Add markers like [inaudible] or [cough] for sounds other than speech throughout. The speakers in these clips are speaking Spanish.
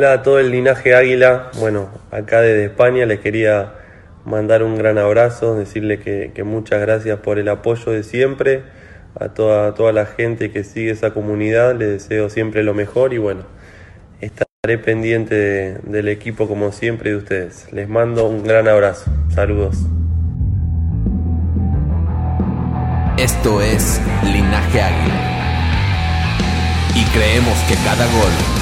Hola a todo el linaje Águila. Bueno, acá desde España les quería mandar un gran abrazo, decirle que, muchas gracias por el apoyo de siempre. A toda, toda la gente que sigue esa comunidad, les deseo siempre lo mejor y bueno, estaré pendiente de- del equipo como siempre de ustedes. Les mando un gran abrazo. Saludos. Esto es Linaje Águila. Y creemos que cada gol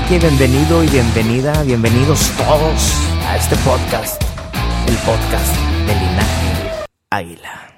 Así que bienvenido y bienvenida, bienvenidos todos a este podcast, el podcast de Linaje Águila.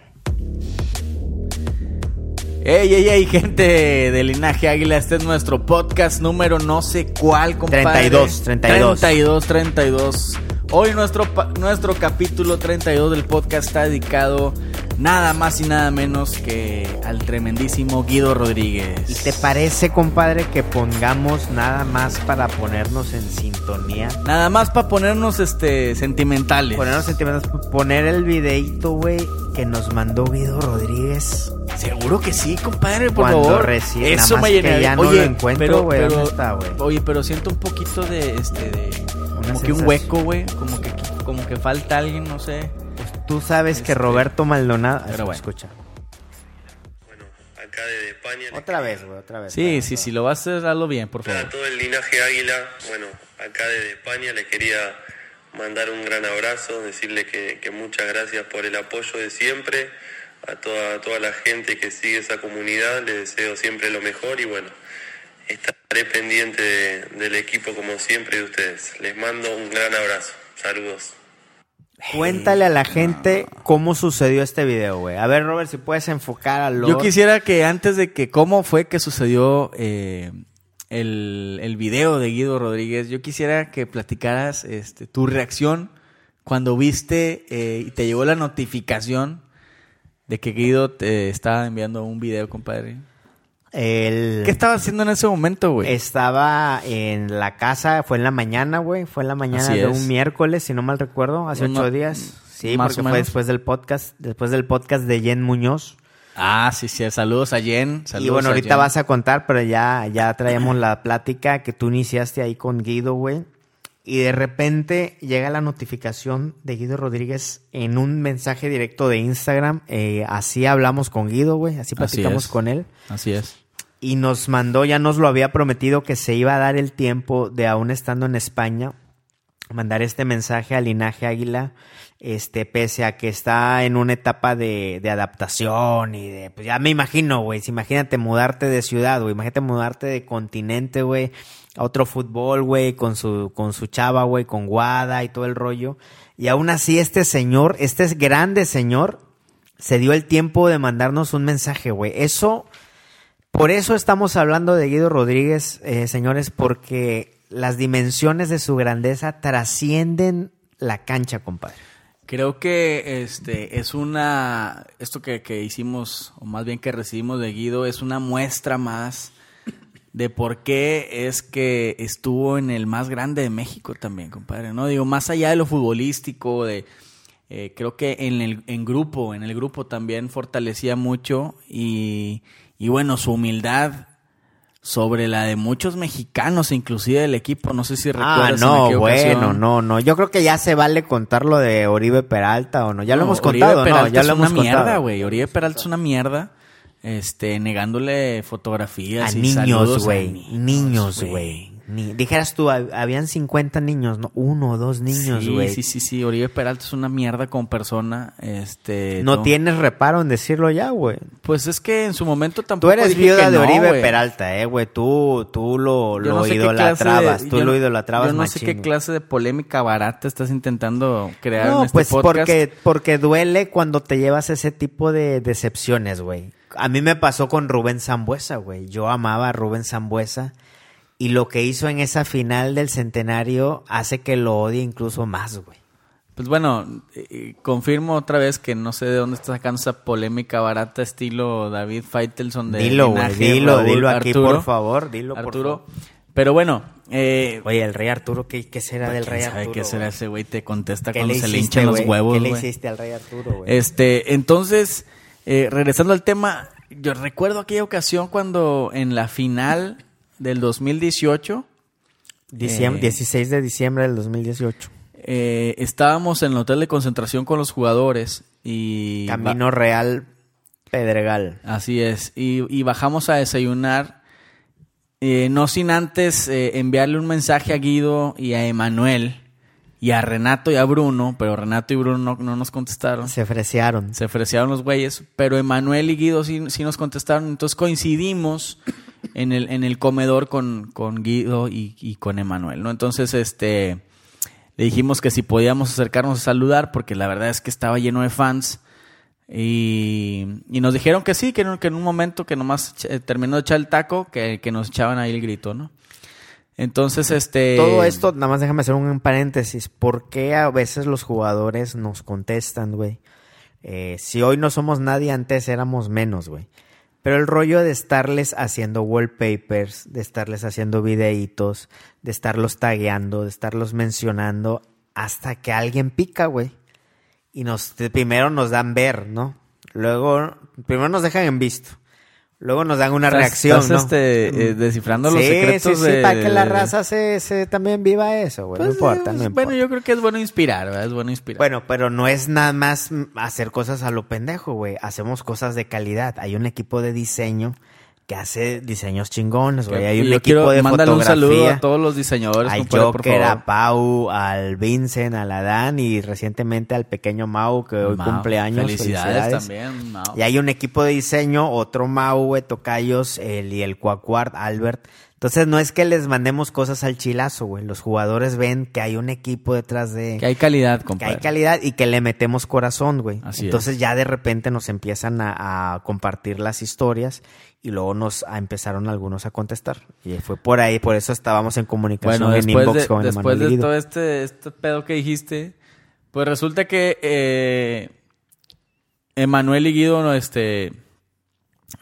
Ey, ey, ey, gente de Linaje Águila, este es nuestro podcast número no sé cuál, compadre. 32, 32. 32, 32. Hoy nuestro, nuestro capítulo 32 del podcast está dedicado nada más y nada menos que al tremendísimo Guido Rodríguez. ¿Y te parece, compadre, que pongamos nada más para ponernos en sintonía? Nada más para ponernos este sentimentales. Ponernos sentimentos, poner el videito, güey, que nos mandó Guido Rodríguez. Seguro que sí, compadre, por Cuando favor. recién- Eso nada más me que llenaría. ya no oye, lo encuentro, pero, güey, pero- ¿dónde está, güey? Oye, pero siento un poquito de este de como que un hueco, güey, como que como que falta alguien, no sé. Tú sabes que Este, Roberto Maldonado. pero bueno. escucha. Bueno, acá desde España. les Otra vez, güey, otra vez. Sí, Vamos, sí, sí, lo vas a hacer, hazlo bien, por a favor. todo el linaje Águila. Bueno, acá desde España les quería mandar un gran abrazo, decirle que, que muchas gracias por el apoyo de siempre. A toda, toda la gente que sigue esa comunidad les deseo siempre lo mejor y bueno, estaré pendiente de- del equipo como siempre de ustedes. Les mando un gran abrazo. Saludos. Cuéntale a la gente cómo sucedió este video, güey. A ver, Robert, si puedes enfocar a lo. Yo quisiera que antes de que cómo fue que sucedió eh, el, el video de Guido Rodríguez, yo quisiera que platicaras este, tu reacción cuando viste eh, y te llegó la notificación de que Guido te estaba enviando un video, compadre. El... ¿Qué estaba haciendo en ese momento, güey? Estaba en la casa, fue en la mañana, güey. Fue en la mañana Así de es. un miércoles, si no mal recuerdo, hace No, ocho días. Sí, más porque fue después del podcast, después del podcast de Jen Muñoz. Ah, sí, sí. Saludos a Jen. y saludos bueno, a ahorita Jen. vas a contar, pero ya, ya traíamos la plática que tú iniciaste ahí con Guido, güey. Y de repente llega la notificación de Guido Rodríguez en un mensaje directo de Instagram. Eh, así hablamos con Guido, güey. Así platicamos con él. Así es. Y nos mandó, ya nos lo había prometido que se iba a dar el tiempo de aún estando en España, mandar este mensaje al linaje águila, este, pese a que está en una etapa de, adaptación y de, pues ya me imagino, güey, imagínate mudarte de ciudad, güey, imagínate mudarte de continente, güey, a otro fútbol, güey, con su, con su chava, güey, con Guada y todo el rollo. Y aún así este señor, este es grande señor, se dio el tiempo de mandarnos un mensaje, güey. Eso... Por eso estamos hablando de Guido Rodríguez, eh, señores, porque las dimensiones de su grandeza trascienden la cancha, compadre. Creo que este es una esto que, que hicimos o más bien que recibimos de Guido es una muestra más de por qué es que estuvo en el más grande de México también, compadre. No digo más allá de lo futbolístico, de eh, creo que en el en grupo, en el grupo también fortalecía mucho y, y bueno su humildad sobre la de muchos mexicanos, inclusive del equipo. No sé si Ah, recuerdas. en no, bueno, no, no. Yo creo que ya se vale contar lo de Oribe Peralta o no. Ya lo No, hemos Oribe contado, ¿no? Peralta Ya es lo hemos una mierda, güey. Oribe Peralta es una mierda. Este, negándole fotografías A y niños, güey. Niños, güey. Ni- Dijeras tú, hab- habían 50 niños, ¿no? Uno o dos niños, güey. sí, sí, sí. Oribe Peralta es una mierda como persona. Este, No tienes reparo en decirlo ya, güey. Pues es que en su momento Tú tampoco eres dije viuda que de no, Oribe. Peralta, eh, güey. Tú, tú lo, lo no sé qué idolatrabas. de- tú yo lo no- idolatrabas Yo no sé qué clase de polémica barata estás intentando crear en No, este pues podcast. porque, porque duele cuando te llevas ese tipo de decepciones, güey. A mí me pasó con Rubén Zambuesa, güey. Yo amaba a Rubén Zambuesa y lo que hizo en esa final del centenario hace que lo odie incluso más, güey. Pues bueno, confirmo otra vez que no sé de dónde está sacando esa polémica barata estilo David Faitelson de Dilo, güey, dilo, Raúl dilo aquí, Arturo. por favor, dilo, por Arturo. favor. Pero bueno, eh, Oye, el rey Arturo, ¿qué, qué será del ¿quién rey sabe Arturo? qué será ese güey? Te contesta ¿Qué cuando le se le hiciste, hinchan los güey? huevos, ¿Qué le hiciste al rey Arturo, güey? Este, entonces, eh, regresando al tema, yo recuerdo aquella ocasión cuando en la final del 2018 Diciem- eh, 16 de diciembre del 2018. eh, estábamos en el hotel de concentración con los jugadores y Camino Real Pedregal. Así es. Y, y bajamos a desayunar. eh, no sin antes eh, enviarle un mensaje a Guido y a Emanuel y a Renato y a Bruno, pero Renato y Bruno no, no nos contestaron. Se ofrecieron. Se ofrecieron los güeyes, pero Emanuel y Guido sí, sí nos contestaron. Entonces coincidimos en el, en el comedor con, con Guido y, y con Emanuel, ¿no? Entonces, este, le dijimos que si podíamos acercarnos a saludar, porque la verdad es que estaba lleno de fans. Y, y nos dijeron que sí, que en, que en un momento que nomás eh, terminó de echar el taco, que, que nos echaban ahí el grito, ¿no? Entonces, este... Todo esto, nada más déjame hacer un paréntesis. ¿Por qué a veces los jugadores nos contestan, güey? Eh, si hoy no somos nadie, antes éramos menos, güey. Pero el rollo de estarles haciendo wallpapers, de estarles haciendo videitos, de estarlos tagueando, de estarlos mencionando, hasta que alguien pica, güey. Y nos, primero nos dan ver, ¿no? Luego, primero nos dejan en visto. Luego nos dan una Estás- reacción, estás, ¿no? este, eh, descifrando los Sí, secretos sí, sí, de- para que la raza se, se también viva eso, güey. no Pues, importa, eh, no bueno, importa. yo creo que es bueno inspirar, ¿verdad? Es bueno inspirar. Bueno, pero no es nada más mm, hacer cosas a lo pendejo, güey. Hacemos cosas de calidad. Hay un equipo de diseño que hace diseños chingones, güey. Hay un yo equipo quiero de mándale un saludo fotografía. a todos los diseñadores. Al compadre, por Joker, favor. a Pau, al Vincent, al Adán y recientemente al pequeño Mau que hoy Mau, cumple años. Felicidades, también, Mau. Y hay un equipo de diseño, otro Mau, güey, Tocayos, el, y el Cuacuart, Albert. Entonces no es que les mandemos cosas al chilazo, güey. Los jugadores ven que hay un equipo detrás de... Que hay calidad, que compadre. hay calidad y que le metemos corazón, güey. Así Entonces ya de repente nos empiezan a, a compartir las historias y luego nos empezaron algunos a contestar. Y fue por ahí, por eso estábamos en comunicación Bueno, en inbox de, con después de todo este, este pedo que dijiste, pues resulta que eh, Emanuel y Guido, no, este,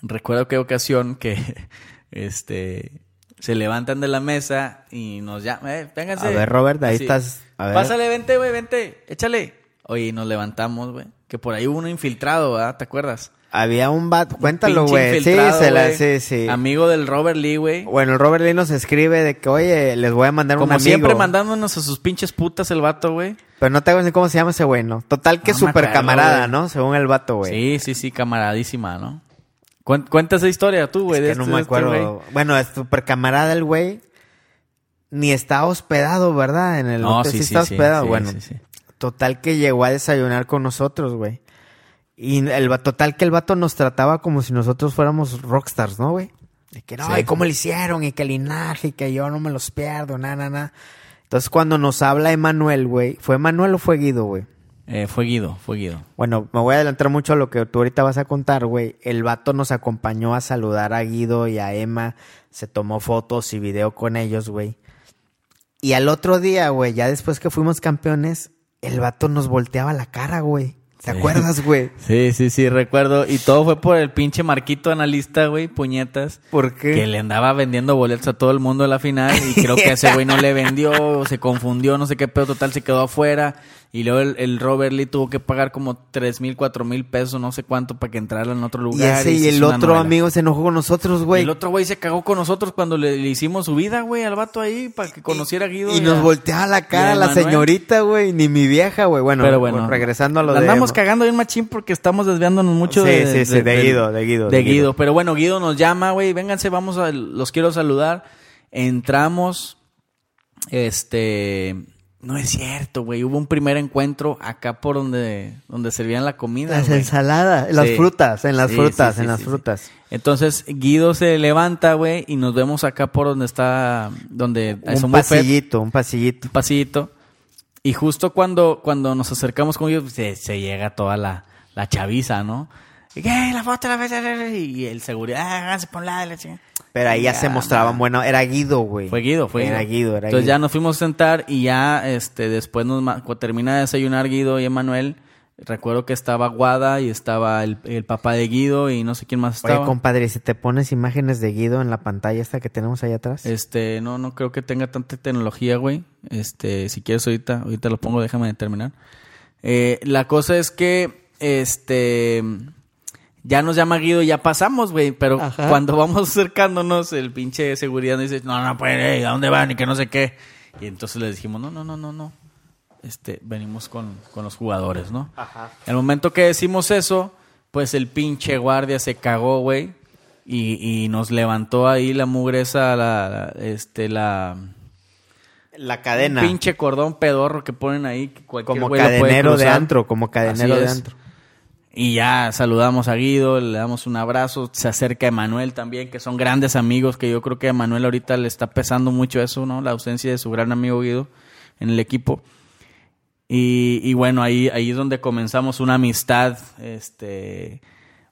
recuerdo qué ocasión que, [laughs] este, se levantan de la mesa y nos llaman, eh, vénganse. A ver, Robert, ahí estás. A ver. Pásale, vente, güey, vente, échale. Oye, nos levantamos, güey. Que por ahí hubo uno infiltrado, ¿verdad? ¿Te acuerdas? Había un bat, cuéntalo, güey. Sí, se la, sí, sí. Amigo del Robert Lee, güey. Bueno, el Robert Lee nos escribe de que, oye, les voy a mandar un Como amigo. siempre mandándonos a sus pinches putas el vato, güey. Pero no te acuerdas ni cómo se llama ese güey, ¿no? Total que No super acuerdo, camarada. ¿no? Según el vato, güey. Sí, sí, sí, camaradísima, ¿no? Cuen- Cuenta esa historia tú, güey. Es que no este- me este acuerdo. bueno, es super camarada el güey. Ni está hospedado, ¿verdad? En el No, hotel sí, sí sí, está sí, hospedado. bueno, total que llegó a desayunar con nosotros, güey. Y el va- total que el vato nos trataba como si nosotros fuéramos rockstars, ¿no, güey? De que no, Sí. y cómo le hicieron, y que el linaje, y que yo no me los pierdo, na, na, na. Entonces cuando nos habla Emanuel, güey, ¿fue Emanuel o fue Guido, güey? Eh, fue Guido, fue Guido. Bueno, me voy a adelantar mucho a lo que tú ahorita vas a contar, güey. El vato nos acompañó a saludar a Guido y a Emma. Se tomó fotos y video con ellos, güey. Y al otro día, güey, ya después que fuimos campeones, el vato nos volteaba la cara, güey. ¿Te Sí. acuerdas, güey? Sí, sí, sí, recuerdo. Y todo fue por el pinche Marquito analista, güey, puñetas. ¿Por qué? Que le andaba vendiendo boletos a todo el mundo en la final y creo que a ese güey no le vendió, se confundió, no sé qué pedo, total, se quedó afuera. Y luego el, el Robert Lee tuvo que pagar como tres mil, cuatro mil pesos, no sé cuánto, para que entrara en otro Y lugar. ese y el otro novela. amigo se enojó con nosotros, Y güey. el otro güey se cagó con nosotros cuando le, le hicimos su vida, güey, al vato ahí, para que conociera a Guido. Y a- nos volteaba la y cara a la señorita, güey, ni mi vieja, güey. Bueno, Pero bueno, regresando a lo la de... andamos cagando bien machín porque estamos desviándonos mucho Sí, de, sí, sí, de Guido, de Guido, De de Guido. Guido. Pero bueno, Guido nos llama, güey, vénganse, vamos a, los quiero saludar. Entramos, este, no es cierto, güey, hubo un primer encuentro acá por donde, donde servían la comida. Las ensaladas, en las Sí. frutas, en las Sí, frutas, sí, en las frutas. Entonces Guido se levanta, güey, y nos vemos acá por donde está, donde es Un buffet, pasillito, un pasillito. un pasillito. Y justo cuando, cuando nos acercamos con ellos, se, se llega toda la, la chaviza, ¿no? Y, ¿qué? La foto, la foto, y el seguridad, ah, háganse por un lado, la chingada. Pero ahí ya se mostraban, bueno, era Guido, güey. Fue Guido, fue Era Guido, era Entonces Guido. ya nos fuimos a sentar y ya este después nos termina de desayunar Guido y Emanuel. Recuerdo que estaba Guada y estaba el, el papá de Guido y no sé quién más Oye, estaba. compadre, si te pones imágenes de Guido en la pantalla esta que tenemos ahí atrás. Este, no, no creo que tenga tanta tecnología, güey. Este, si quieres ahorita, ahorita lo pongo, déjame terminar. Eh, la cosa es que, este, ya nos llama Guido y ya pasamos, güey. Pero Ajá. cuando vamos [laughs] acercándonos, el pinche de seguridad nos dice, no, no, pues, eh, ¿a dónde van? Y que no sé qué. Y entonces le dijimos, no, no, no, no, no. Este, venimos con, con los jugadores, ¿no? Ajá. El momento que decimos eso, pues el pinche guardia se cagó, güey. Y, y nos levantó ahí la mugresa, la, la- este, la... La cadena. Un pinche cordón pedorro que ponen ahí. Que cualquier como güey lo puede cadenero de antro, como cadenero Así de es. antro. Y ya saludamos a Guido, le damos un abrazo. Se acerca Emanuel también, que son grandes amigos, que yo creo que a Emanuel ahorita le está pesando mucho eso, ¿no? La ausencia de su gran amigo Guido en el equipo. Y, y bueno, ahí, ahí es donde comenzamos una amistad, este,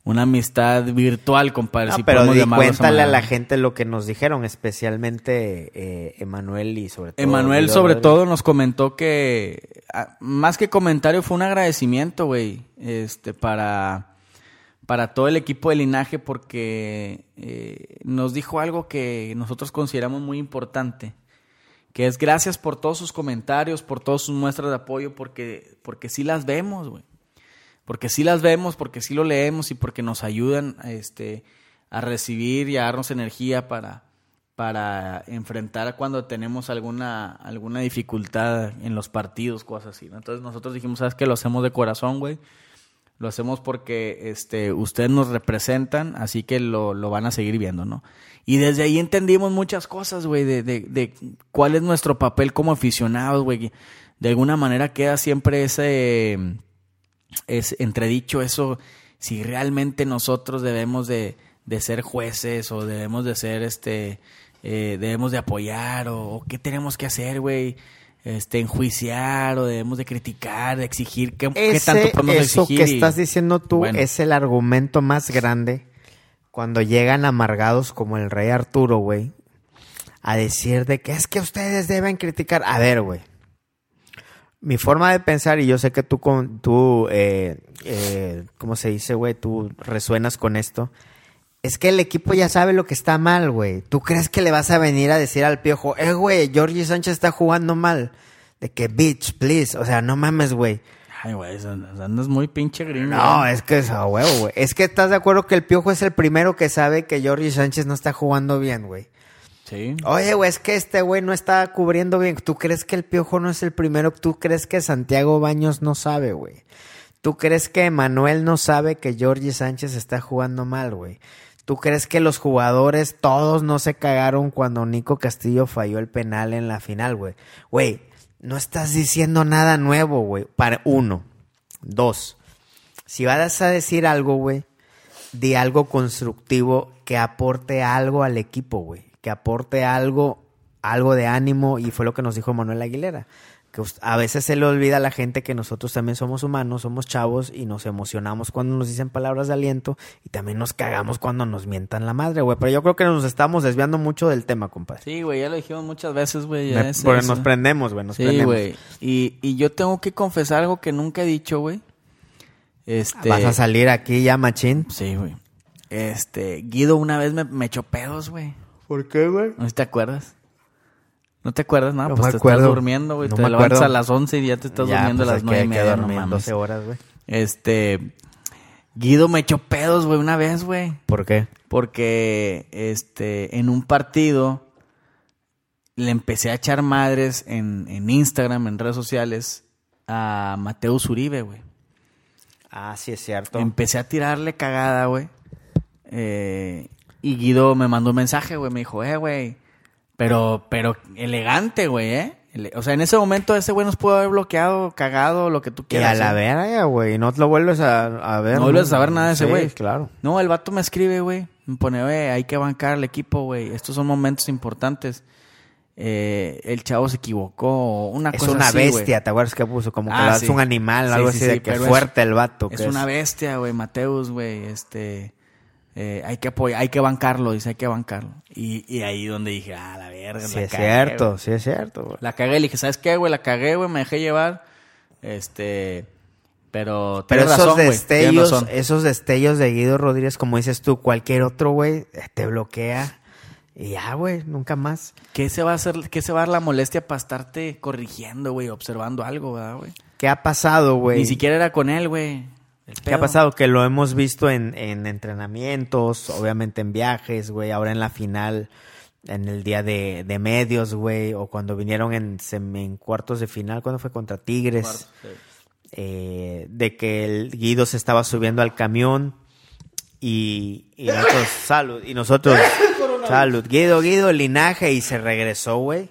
una amistad virtual, compadre. No, si pero podemos di cuéntale a la gente lo que nos dijeron, especialmente eh, Emanuel y sobre todo. Emanuel, sobre Rodríguez. todo, nos comentó que, ah, más que comentario, fue un agradecimiento, güey, este, para, para todo el equipo de linaje, porque eh, nos dijo algo que nosotros consideramos muy importante, que es gracias por todos sus comentarios, por todas sus muestras de apoyo, porque, porque sí las vemos, güey. Porque sí las vemos, porque sí lo leemos y porque nos ayudan este, a recibir y a darnos energía para, para enfrentar cuando tenemos alguna, alguna dificultad en los partidos, cosas así. ¿no? Entonces nosotros dijimos, ¿sabes qué? Lo hacemos de corazón, güey. Lo hacemos porque este, ustedes nos representan, así que lo, lo van a seguir viendo, ¿no? Y desde ahí entendimos muchas cosas, güey, de, de, de cuál es nuestro papel como aficionados, güey. De alguna manera queda siempre ese es entredicho eso, si realmente nosotros debemos de, de ser jueces o debemos de ser, este, eh, debemos de apoyar o, o qué tenemos que hacer, güey, este, enjuiciar o debemos de criticar, de exigir, ¿qué, tanto podemos eso exigir? que Y- estás diciendo tú Bueno. es el argumento más grande cuando llegan amargados como el rey Arturo, güey, a decir de que es que ustedes deben criticar. A ver, güey. Mi forma de pensar, y yo sé que tú, con, tú eh, eh, ¿cómo se dice, güey? Tú resuenas con esto. Es que el equipo ya sabe lo que está mal, güey. ¿Tú crees que le vas a venir a decir al piojo, eh, güey, Georgie Sánchez está jugando mal? De que, bitch, please. O sea, no mames, güey. Ay, güey, andas muy pinche gringo. No, güey. es que es a huevo, güey. Es que estás de acuerdo que el piojo es el primero que sabe que Georgie Sánchez no está jugando bien, güey. Oye, güey, es que este güey no está cubriendo bien. ¿Tú crees que el piojo no es el primero? ¿Tú crees que Santiago Baños no sabe, güey? ¿Tú crees que Manuel no sabe que Georgie Sánchez está jugando mal, güey? ¿Tú crees que los jugadores todos no se cagaron cuando Nico Castillo falló el penal en la final, güey? Güey, no estás diciendo nada nuevo, güey. Para uno. Dos. Si vas a decir algo, güey, di algo constructivo que aporte algo al equipo, güey. Que aporte algo, algo de ánimo. Y fue lo que nos dijo Manuel Aguilera. Que a veces se le olvida a la gente que nosotros también somos humanos, somos chavos y nos emocionamos cuando nos dicen palabras de aliento y también nos cagamos cuando nos mientan la madre, güey. Pero yo creo que nos estamos desviando mucho del tema, compadre. Sí, güey, ya lo dijimos muchas veces, güey. es porque eso. nos prendemos, güey, nos Sí, prendemos. güey. Y, y yo tengo que confesar algo que nunca he dicho, güey. Este... Vas a salir aquí ya, machín. Sí, güey. Este, Guido una vez me, me echó pedos, güey. ¿Por qué, güey? No sé si te acuerdas. ¿No te acuerdas? No, No pues me te acuerdo. estás durmiendo, güey. No te me levantas acuerdo. a las 11 y ya te estás Ya, durmiendo pues, a las hay nueve y media, no dormir mames. 12 horas, güey. Este... Guido me echó pedos, güey, una vez, güey. ¿Por qué? Porque, este, en un partido le empecé a echar madres en, en Instagram, en redes sociales, a Mateus Uribe, güey. Ah, sí, es cierto. Empecé a tirarle cagada, güey. Eh, y Guido me mandó un mensaje, güey. Me dijo, eh, güey. Pero, pero elegante, güey, ¿eh? O sea, en ese momento ese güey nos pudo haber bloqueado, cagado, lo que tú Y quieras. a la ¿eh? verga, güey. No te lo vuelves a, a ver. No vuelves a saber nada de ese Sí, güey. claro. No, el vato me escribe, güey. Me pone, güey, hay que bancar al equipo, güey. Estos son momentos importantes. Eh, el chavo se equivocó. Una Es cosa una así, bestia, ¿te acuerdas que puso? Como que Ah, es sí. un animal, Sí, algo sí, así sí, de que es- fuerte el vato. Es una bestia, güey, Mateus, güey. Este, eh, hay que apoyar, hay que bancarlo, dice, hay que bancarlo. Y, y ahí donde dije, ah, la verga, Sí, la es cagué, cierto, sí es cierto, güey. La cagué, le dije, ¿sabes qué, güey? La cagué, güey, me dejé llevar. Este, pero, Pero esos razón, destellos, razón. esos destellos de Guido Rodríguez, como dices tú, cualquier otro, güey, eh, te bloquea. Y ya, güey, nunca más. ¿Qué se va a hacer, qué se va a dar la molestia para estarte corrigiendo, güey, observando algo, ¿verdad, güey? ¿Qué ha pasado, güey? Ni siquiera era con él, güey. ¿Qué ha pasado? Que lo hemos visto en, en entrenamientos, obviamente en viajes, güey, ahora en la final, en el día de, de medios, güey, o cuando vinieron en, cuartos de final, cuando fue contra Tigres, eh, de que el Guido se estaba subiendo al camión y, y nosotros, salud, y nosotros, [laughs] salud, Guido, Guido, linaje, y se regresó, güey.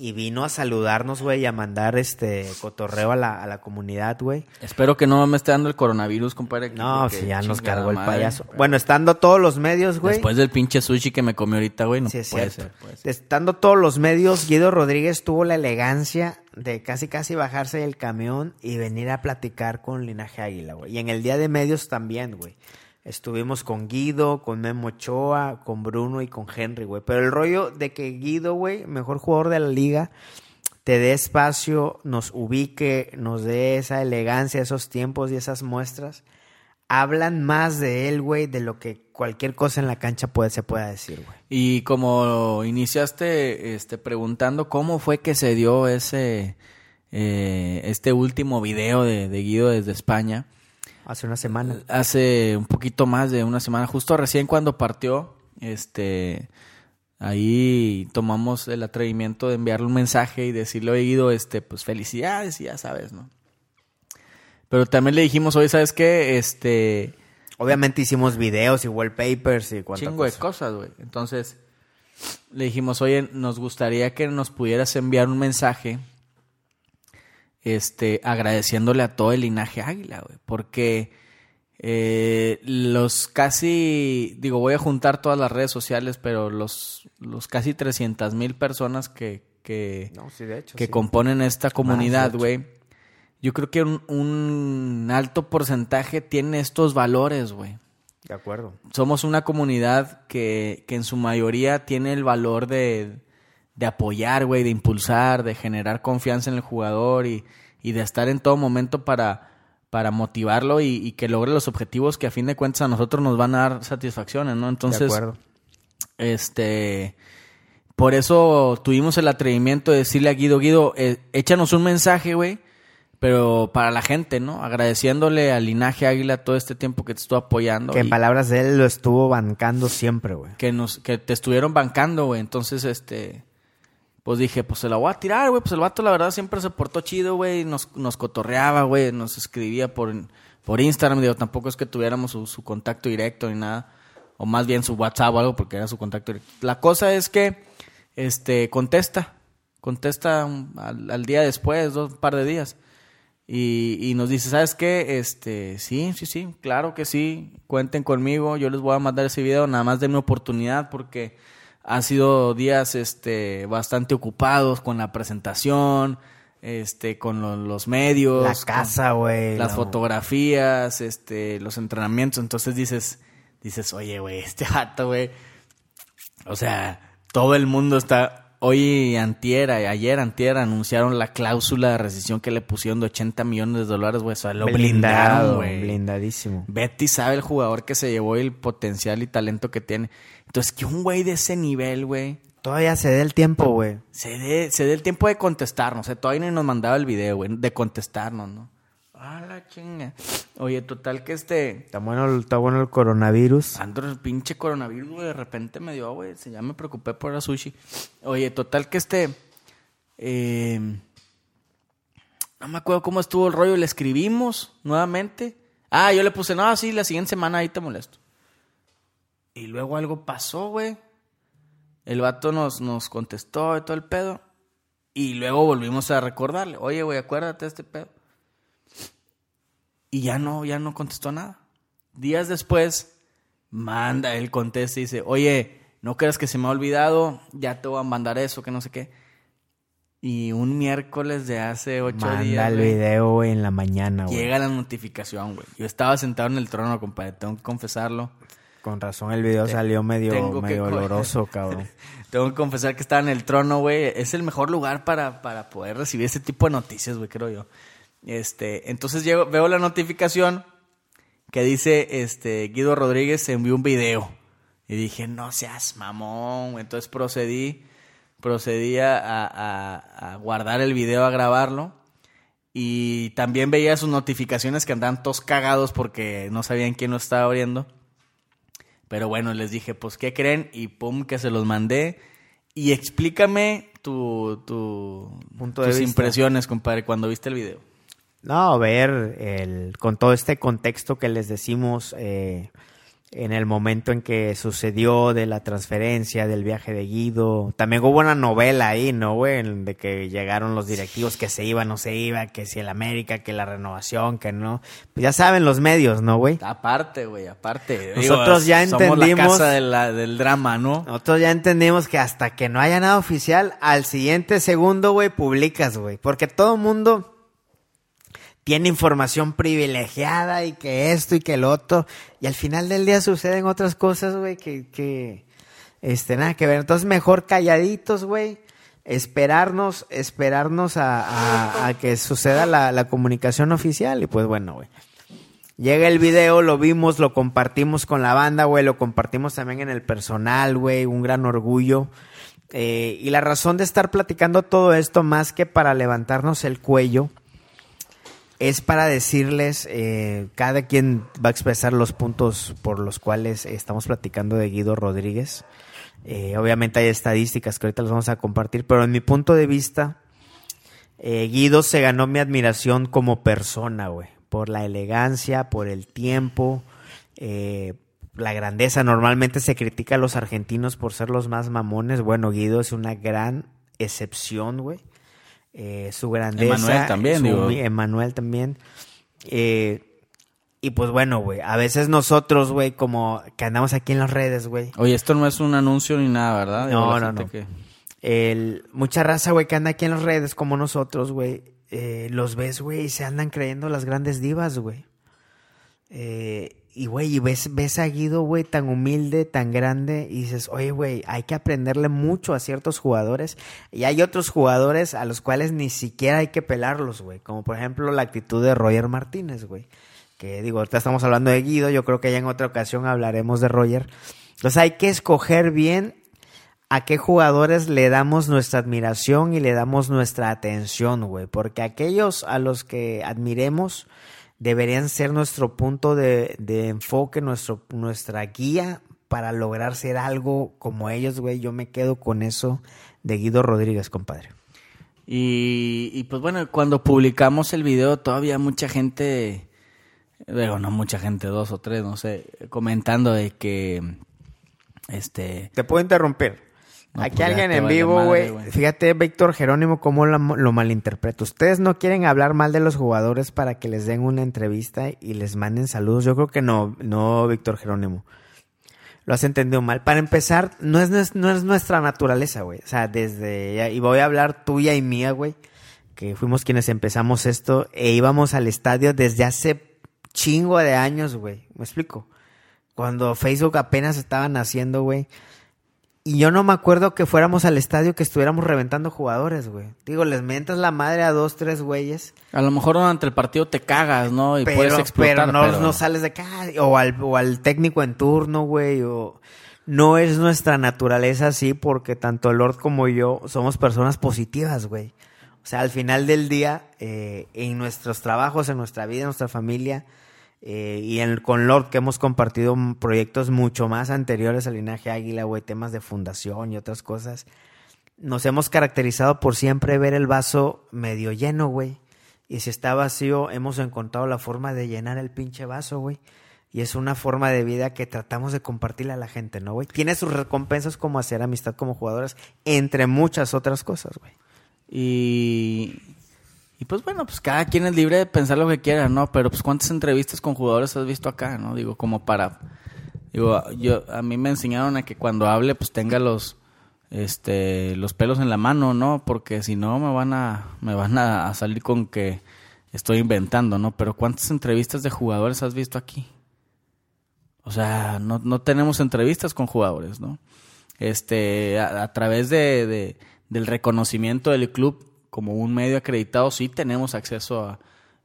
Y vino a saludarnos, güey, y a mandar este cotorreo a la, a la comunidad, güey. Espero que no me esté dando el coronavirus, compadre. No, si ya nos cargó el madre. payaso. Bueno, estando todos los medios, güey. Después del pinche sushi que me comí ahorita, güey, no sí, es puede ser. puede ser. Estando todos los medios, Guido Rodríguez tuvo la elegancia de casi casi bajarse del camión y venir a platicar con Linaje Águila, güey. Y en el día de medios también, güey. Estuvimos con Guido, con Memo Ochoa, con Bruno y con Henry, güey. Pero el rollo de que Guido, güey, mejor jugador de la liga, te dé espacio, nos ubique, nos dé esa elegancia, esos tiempos y esas muestras, hablan más de él, güey, de lo que cualquier cosa en la cancha puede, se pueda decir, güey. Y como iniciaste este, preguntando cómo fue que se dio ese eh, este último video de, de Guido desde España, Hace una semana. hace un poquito más de una semana, justo recién cuando partió, este ahí tomamos el atrevimiento de enviarle un mensaje y decirle, oye Guido, este, pues felicidades y ya sabes, ¿no? Pero también le dijimos, oye, ¿sabes qué? Este, Obviamente hicimos videos y wallpapers y cuánta chingo de cosa. cosas, güey. Entonces, le dijimos, oye, nos gustaría que nos pudieras enviar un mensaje, este, agradeciéndole a todo el linaje águila, güey. Porque eh, los casi, digo, voy a juntar todas las redes sociales, pero los, los casi 300 mil personas que, que, No, sí, de hecho. que sí. componen esta comunidad, güey. Yo creo que un, un alto porcentaje tiene estos valores, güey De acuerdo. somos una comunidad que, que en su mayoría tiene el valor de, de apoyar, güey, de impulsar, de generar confianza en el jugador y, y de estar en todo momento para, para motivarlo y, y que logre los objetivos que a fin de cuentas a nosotros nos van a dar satisfacciones, ¿no? de Entonces, acuerdo. este, por eso tuvimos el atrevimiento de decirle a Guido, Guido, eh, échanos un mensaje, güey, pero para la gente, ¿no? Agradeciéndole al linaje Águila todo este tiempo que te estuvo apoyando. Que en palabras de él lo estuvo bancando siempre, güey. que nos que te estuvieron bancando, güey. Entonces, este pues dije, pues se la voy a tirar, güey. Pues el vato la verdad siempre se portó chido, güey, nos nos cotorreaba, güey, nos escribía por por Instagram, digo, tampoco es que tuviéramos su, contacto directo ni nada, o más bien su WhatsApp o algo porque era su contacto directo. La cosa es que este contesta, contesta al, al día después, dos par de días. Y, y nos dice, ¿sabes qué? Este, sí, sí, sí, claro que sí, cuenten conmigo, yo les voy a mandar ese video, nada más denme oportunidad porque han sido días este, bastante ocupados con la presentación, este, con lo- los medios. La casa, güey. Las la- fotografías, este, los entrenamientos, entonces dices, dices, oye, güey, este [laughs] vato, güey, o sea, todo el mundo está. Hoy, antier, ayer, antier, anunciaron la cláusula de rescisión que le pusieron de 80 millones de dólares, güey. O sea, lo blindado, güey. blindadísimo. Betty sabe el jugador que se llevó y el potencial y talento que tiene. Entonces, que un güey de ese nivel, güey, Todavía se dé el tiempo, güey. Se dé, se dé el tiempo de contestarnos. O sea, todavía ni nos mandaba el video, güey, de contestarnos, ¿no? Ah, la chinga. Oye, total que este. Está bueno, está bueno el coronavirus. Ando el pinche coronavirus, güey, de repente me dio, güey. se- Ya me preocupé por la sushi. Oye, total que este. eh, no me acuerdo cómo estuvo el rollo. Le escribimos nuevamente. Ah, yo le puse, no, sí, la siguiente semana ahí te molesto. Y luego algo pasó, güey. El vato nos, nos contestó y todo el pedo. Y luego volvimos a recordarle, oye, güey, acuérdate de este pedo. Y ya no, ya no contestó nada. Días después, manda, él contesta y dice, oye, no creas que se me ha olvidado, ya te voy a mandar eso, que no sé qué. Y un miércoles de hace ocho Manda días, el güey, video, güey, en la mañana, güey. llega la notificación, güey. Yo estaba sentado en el trono, compadre, tengo que confesarlo. Con razón el video salió medio, que medio co- oloroso, [laughs] cabrón. Tengo que confesar que estaba en el trono, güey. Es el mejor lugar para, para poder recibir ese tipo de noticias, güey, creo yo. Este, entonces llego, veo la notificación que dice, este, Guido Rodríguez envió un video. Y dije, no seas mamón. Entonces procedí, procedí a, a- a guardar el video, a grabarlo. Y también veía sus notificaciones que andaban todos cagados porque no sabían quién lo estaba abriendo. Pero bueno, les dije, pues, ¿qué creen? Y pum, que se los mandé. Y explícame tu, tu Punto tus impresiones, compadre, cuando viste el video. No, ver el, con todo este contexto que les decimos eh, en el momento en que sucedió de la transferencia, del viaje de Guido. También hubo una novela ahí, ¿no, güey? De que llegaron los directivos, que se iba, no se iba, que si el América, que la renovación, que no. Pues ya saben los medios, ¿no, güey? Aparte, güey, aparte. Nosotros ya somos la entendimos- casa de la- del drama, ¿no? Nosotros ya entendimos que hasta que no haya nada oficial, al siguiente segundo, güey, publicas, güey. Porque todo el mundo tiene información privilegiada y que esto y que el otro. Y al final del día suceden otras cosas, güey, que, este, nada que ver. Entonces mejor calladitos, güey. Esperarnos, esperarnos a, a- que suceda la, la comunicación oficial. Y pues bueno, güey. Llega el video, lo vimos, lo compartimos con la banda, güey, lo compartimos también en el personal, güey, un gran orgullo. Eh, y la razón de estar platicando todo esto, más que para levantarnos el cuello, es para decirles, eh, cada quien va a expresar los puntos por los cuales estamos platicando de Guido Rodríguez. Eh, obviamente hay estadísticas que ahorita las vamos a compartir, pero en mi punto de vista, eh, Guido se ganó mi admiración como persona, güey. Por la elegancia, por el tiempo, eh, la grandeza. Normalmente se critica a los argentinos por ser los más mamones. Bueno, Guido es una gran excepción, güey. Eh, su grandeza. Emanuel también, su digo. Emanuel también. Eh, y pues bueno, güey. A veces nosotros, güey, como que andamos aquí en las redes, güey. Oye, esto no es un anuncio ni nada, ¿verdad? No, no, no. que- El, mucha raza, güey, que anda aquí en las redes como nosotros, güey. eh, los ves, güey, y se andan creyendo las grandes divas, güey. Eh, y, güey, y ves, ves a Guido, güey, tan humilde, tan grande, y dices, oye, güey, hay que aprenderle mucho a ciertos jugadores. Y hay otros jugadores a los cuales ni siquiera hay que pelarlos, güey. Como por ejemplo la actitud de Roger Martínez, güey. Que digo, ahorita estamos hablando de Guido, yo creo que ya en otra ocasión hablaremos de Roger. Entonces hay que escoger bien a qué jugadores le damos nuestra admiración y le damos nuestra atención, güey. Porque aquellos a los que admiremos deberían ser nuestro punto de, de enfoque, nuestro, nuestra guía para lograr ser algo como ellos, güey. Yo me quedo con eso de Guido Rodríguez, compadre. Y, y, pues bueno, cuando publicamos el video todavía mucha gente, digo, no mucha gente, dos o tres, no sé, comentando de que, este, Te puedo interrumpir. No, Aquí pues alguien en vivo, güey. Fíjate, Víctor Jerónimo, cómo la- lo malinterpreta. Ustedes no quieren hablar mal de los jugadores para que les den una entrevista y les manden saludos. Yo creo que no, no, Víctor Jerónimo. Lo has entendido mal. Para empezar, no es, no es nuestra naturaleza, güey. O sea, desde... Y voy a hablar tuya y mía, güey. Que fuimos quienes empezamos esto e íbamos al estadio desde hace chingo de años, güey. ¿Me explico? Cuando Facebook apenas estaba naciendo, güey. Y yo no me acuerdo que fuéramos al estadio que estuviéramos reventando jugadores, güey. Digo, les mentas la madre a dos, tres güeyes. a lo mejor durante el partido te cagas, ¿no? Y Pero, puedes explotar, pero no, pero- no sales de acá. O al, o al técnico en turno, güey. O... no es nuestra naturaleza así porque tanto Lord como yo somos personas positivas, güey. O sea, al final del día, eh, en nuestros trabajos, en nuestra vida, en nuestra familia, eh, y en, con Lord que hemos compartido proyectos mucho más anteriores al linaje águila, güey, temas de fundación y otras cosas, nos hemos caracterizado por siempre ver el vaso medio lleno, güey. Y si está vacío, hemos encontrado la forma de llenar el pinche vaso, güey. Y es una forma de vida que tratamos de compartirle a la gente, ¿no, güey? Tiene sus recompensas como hacer amistad como jugadores, entre muchas otras cosas, güey. Y, y pues bueno, pues cada quien es libre de pensar lo que quiera, ¿no? Pero pues cuántas entrevistas con jugadores has visto acá, ¿no? Digo, como para... Digo, yo, a mí me enseñaron a que cuando hable pues tenga los, este, los pelos en la mano, ¿no? Porque si no me van a, me van a salir con que estoy inventando, ¿no? Pero ¿cuántas entrevistas de jugadores has visto aquí? O sea, no, no tenemos entrevistas con jugadores, ¿no? Este, a, través de, del reconocimiento del club como un medio acreditado, sí tenemos acceso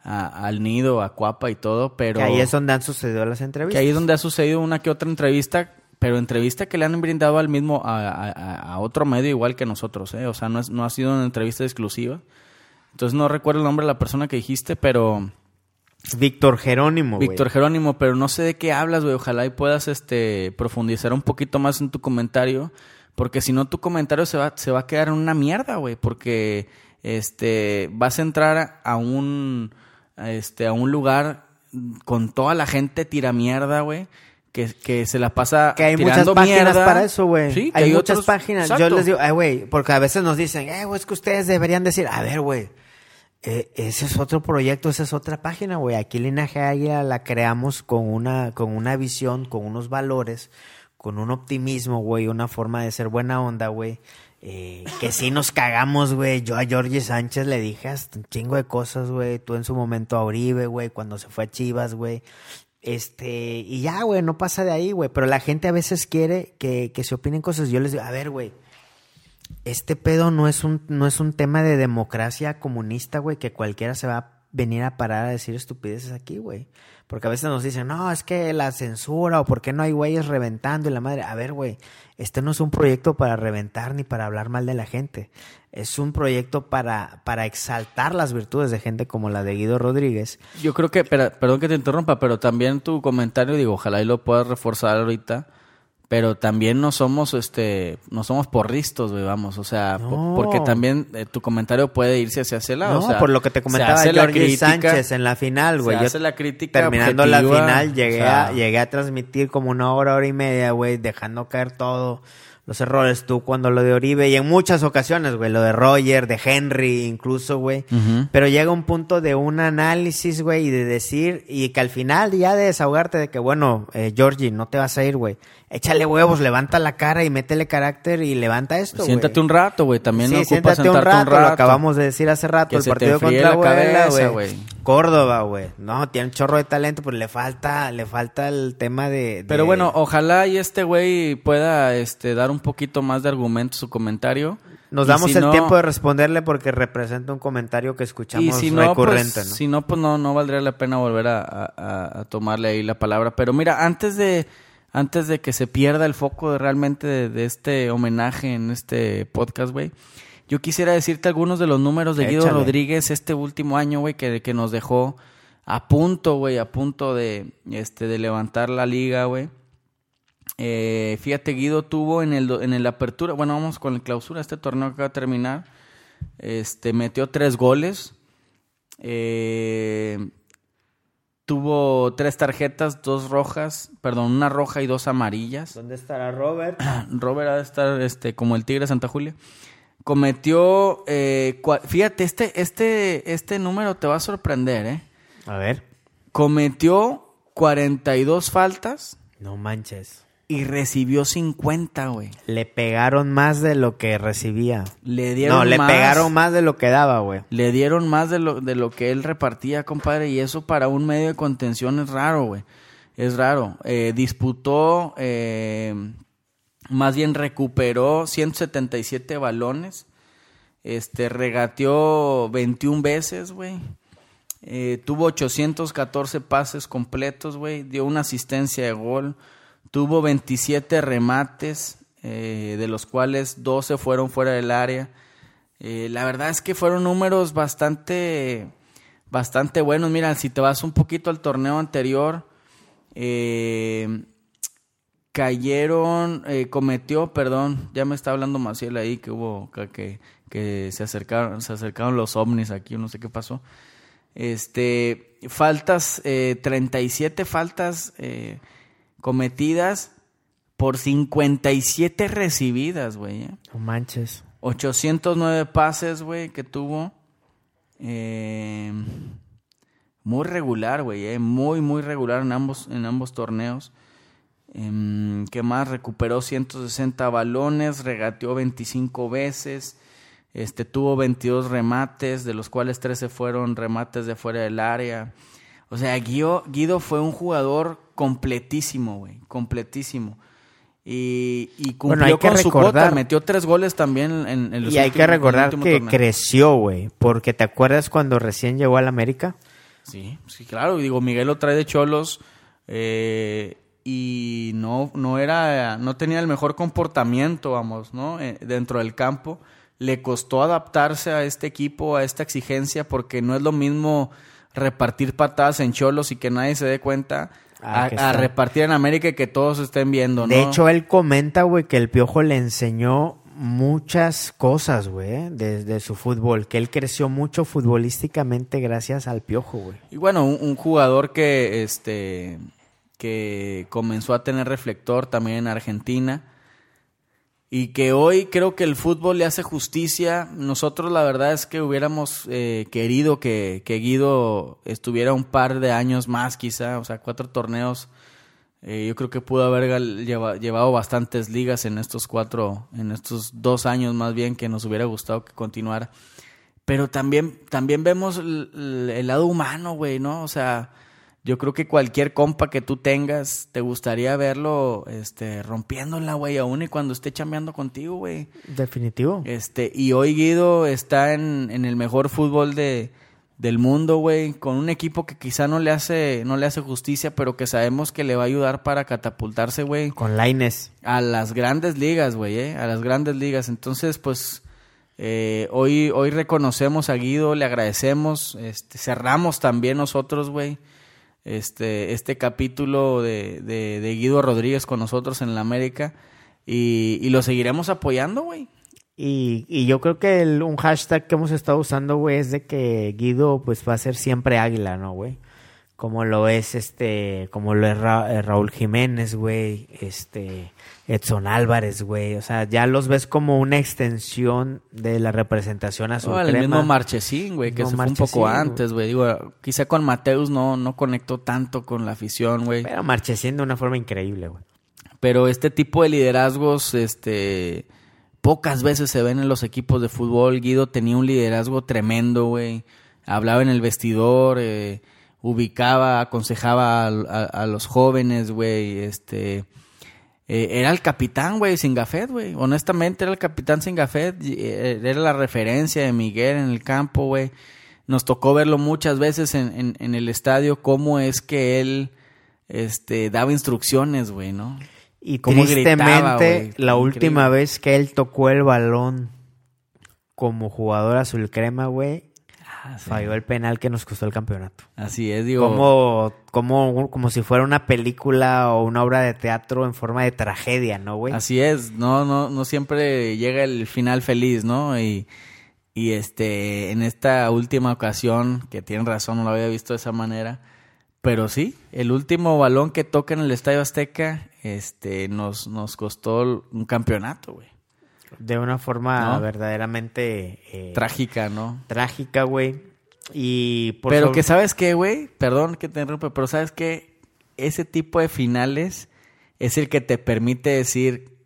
a, al nido, a Cuapa y todo, pero... Que ahí es donde han sucedido las entrevistas. Que ahí es donde ha sucedido una que otra entrevista, pero entrevista que le han brindado al mismo, a, a otro medio igual que nosotros, ¿eh? O sea, no, es, no ha sido una entrevista exclusiva. Entonces no recuerdo el nombre de la persona que dijiste, pero... Víctor Jerónimo. Víctor Jerónimo, pero no sé de qué hablas, güey. Ojalá y puedas este, profundizar un poquito más en tu comentario porque si no, tu comentario se va, se va a quedar en una mierda, güey. Porque este, vas a entrar a un, este, a un lugar con toda la gente tira mierda, güey. Que, que, se la pasa que hay muchas páginas para eso, güey. Sí, hay, muchas páginas. Yo les digo, ay, güey, porque a veces nos dicen, eh, güey, es que ustedes deberían decir, a ver, güey, eh, ese es otro proyecto, esa es otra página, güey. Aquí Linaje Águila la creamos con una, con una visión, con unos valores, con un optimismo, güey, una forma de ser buena onda, güey. Eh, que sí nos cagamos, güey. Yo a Jorge Sánchez le dije hasta un chingo de cosas, güey. Tú en su momento a Oribe, güey, cuando se fue a Chivas, güey. Este, y ya, güey, no pasa de ahí, güey. Pero la gente a veces quiere que, que se opinen cosas. Yo les digo, a ver, güey, este pedo no es un, no es un tema de democracia comunista, güey, que cualquiera se va a venir a parar a decir estupideces aquí, güey. Porque a veces nos dicen, no, es que la censura o por qué no hay güeyes reventando y la madre. A ver, güey, este no es un proyecto para reventar ni para hablar mal de la gente. Es un proyecto para, para exaltar las virtudes de gente como la de Guido Rodríguez. Yo creo que, perdón que te interrumpa, pero también tu comentario, digo, ojalá y lo puedas reforzar ahorita pero también no somos este no somos porristos güey vamos o sea porque también eh, tu comentario puede irse hacia ese lado no, o sea, por lo que te comentaba Jorge Sánchez en la final güey. Yo la crítica terminando la final llegué a llegué a transmitir como una hora hora y media güey dejando caer todo los errores. Tú cuando lo de Oribe y en muchas ocasiones, güey, lo de Roger, de Henry incluso, güey. Pero llega un punto de un análisis, güey, y de decir, y que al final ya de desahogarte de que, bueno, eh, Georgie, no te vas a ir, güey échale huevos, levanta la cara y métele carácter y levanta esto, Siéntate un rato, güey. También sí, siéntate un rato, Lo acabamos de decir hace rato, el partido contra la güey. Córdoba, güey. No, tiene un chorro de talento, pero le falta, le falta el tema de, Pero bueno, ojalá y este güey pueda este dar un poquito más de argumento su comentario. Nos damos el tiempo de responderle porque representa un comentario que escuchamos y si no, pues, recurrente, ¿no? Si no, pues no, no valdría la pena volver a tomarle ahí la palabra. Pero mira, antes de antes de que se pierda el foco realmente de, este homenaje en este podcast, güey. Yo quisiera decirte algunos de los números de Guido Rodríguez este último año, güey, que, que nos dejó a punto, güey, a punto de, este, de levantar la liga, güey. Eh, fíjate, Guido tuvo en el, en el apertura, bueno, vamos con la clausura, este torneo que acaba de terminar, este, metió tres goles. Eh, Tuvo tres tarjetas, dos rojas, perdón, una roja y dos amarillas. ¿Dónde estará Robert? [clears throat] Robert ha de estar este, como el Tigre Santa Julia. Cometió, eh, fíjate, este, este, este número te va a sorprender, ¿eh? A ver. Cometió 42 faltas. No manches y recibió 50, güey. Le pegaron más de lo que recibía. Le dieron No, le pegaron más de lo que daba, güey. Le dieron más de lo, de lo que él repartía, compadre. Y eso para un medio de contención es raro, güey. Es raro. Eh, disputó, eh, más bien recuperó 177 balones. Este, regateó 21 veces, güey. Eh, tuvo 814 pases completos, güey. Dio una asistencia de gol tuvo 27 remates, eh, de los cuales 12 fueron fuera del área. Eh, la verdad es que fueron números bastante, bastante buenos. Mira, si te vas un poquito al torneo anterior, eh, cayeron, cometió, perdón, ya me está hablando Maciel ahí que hubo, que, que, se acercaron, se acercaron los ovnis aquí, no sé qué pasó. Este, faltas, eh, 37 faltas cometidas por 57 recibidas, güey. ¿eh? No manches. 809 pases, güey, que tuvo. Eh, muy regular, güey, eh, muy, muy regular en ambos, en ambos torneos. Em, ¿Qué más? Recuperó 160 balones, regateó 25 veces. Este, tuvo 22 remates, de los cuales 13 fueron remates de fuera del área. O sea, Guido, Guido fue un jugador completísimo, güey, completísimo. Y, y cumplió Bueno, hay que con su recordar- cuota, metió tres goles también en, en los Y hay que recordar que torneo. creció, güey. Porque te acuerdas cuando recién llegó al América. Sí, sí, claro. Digo, Miguel lo trae de Cholos eh, y no, no era, no tenía el mejor comportamiento, vamos, ¿no? Eh, dentro del campo. Le costó adaptarse a este equipo, a esta exigencia, porque no es lo mismo repartir patadas en Cholos y que nadie se dé cuenta Ah, a, repartir en América y que todos estén viendo, ¿no? De hecho, él comenta, güey, que el Piojo le enseñó muchas cosas, güey, desde su fútbol. Que él creció mucho futbolísticamente gracias al Piojo, güey. Y bueno, un, un jugador que este que comenzó a tener reflector también en Argentina y que hoy creo que el fútbol le hace justicia. Nosotros la verdad es que hubiéramos eh, querido que, que Guido estuviera un par de años más quizá, o sea, cuatro torneos. Eh, yo creo que pudo haber lleva- llevado bastantes ligas en estos cuatro, en estos dos años más bien que nos hubiera gustado que continuara. Pero también, también vemos el- el lado humano, güey, ¿no? O sea, yo creo que cualquier compa que tú tengas, te gustaría verlo este, rompiéndola, güey, aún y cuando esté chambeando contigo, güey. Definitivo. Este, y hoy Guido está en, en el mejor fútbol de, del mundo, güey, con un equipo que quizá no le hace, no le hace justicia, pero que sabemos que le va a ayudar para catapultarse, güey, Con Laines. a las grandes ligas, güey, ¿eh? a las grandes ligas. Entonces, pues, eh, hoy, hoy reconocemos a Guido, le agradecemos, este, cerramos también nosotros, güey, este, este capítulo de, de, de Guido Rodríguez con nosotros en la América y, y lo seguiremos apoyando, güey. Y, y yo creo que el- un hashtag que hemos estado usando, güey, es de que Guido, pues, va a ser siempre águila, ¿no, güey? Como lo es, este, como lo es eh, Raúl Jiménez, güey, este, Edson Álvarez, güey. O sea, ya los ves como una extensión de la representación azul No, el mismo Marchesín, güey, que No, se fue un poco antes, güey. Digo, quizá con Mateus no, no conectó tanto con la afición, güey. Pero Marchesín de una forma increíble, güey. Pero este tipo de liderazgos, este, pocas veces se ven en los equipos de fútbol. Guido tenía un liderazgo tremendo, güey. Hablaba en el vestidor, eh, ubicaba, aconsejaba a, a- a los jóvenes, güey. Este, eh, era el capitán, güey, sin gafet, güey. Honestamente era el capitán sin gafet. eh, Era la referencia de Miguel en el campo, güey. Nos tocó verlo muchas veces en, en- en el estadio, cómo es que él este, daba instrucciones, güey, ¿no? Y Cómo tristemente, gritaba, güey. la última vez que él tocó el balón como jugador azul crema, güey, falló el penal que nos costó el campeonato. Así es, digo. Como, como, como si fuera una película o una obra de teatro en forma de tragedia, ¿no, güey? Así es, no, no, no siempre llega el final feliz, ¿no? Y, y este, en esta última ocasión, que tienen razón, no lo había visto de esa manera, pero sí, el último balón que toca en el Estadio Azteca, este, nos, nos costó un campeonato, güey. De una forma ¿No? verdaderamente eh, Trágica, ¿no? trágica, güey. Y por pero sobre- que sabes qué, güey, perdón que te interrumpa, pero sabes que ese tipo de finales es el que te permite decir,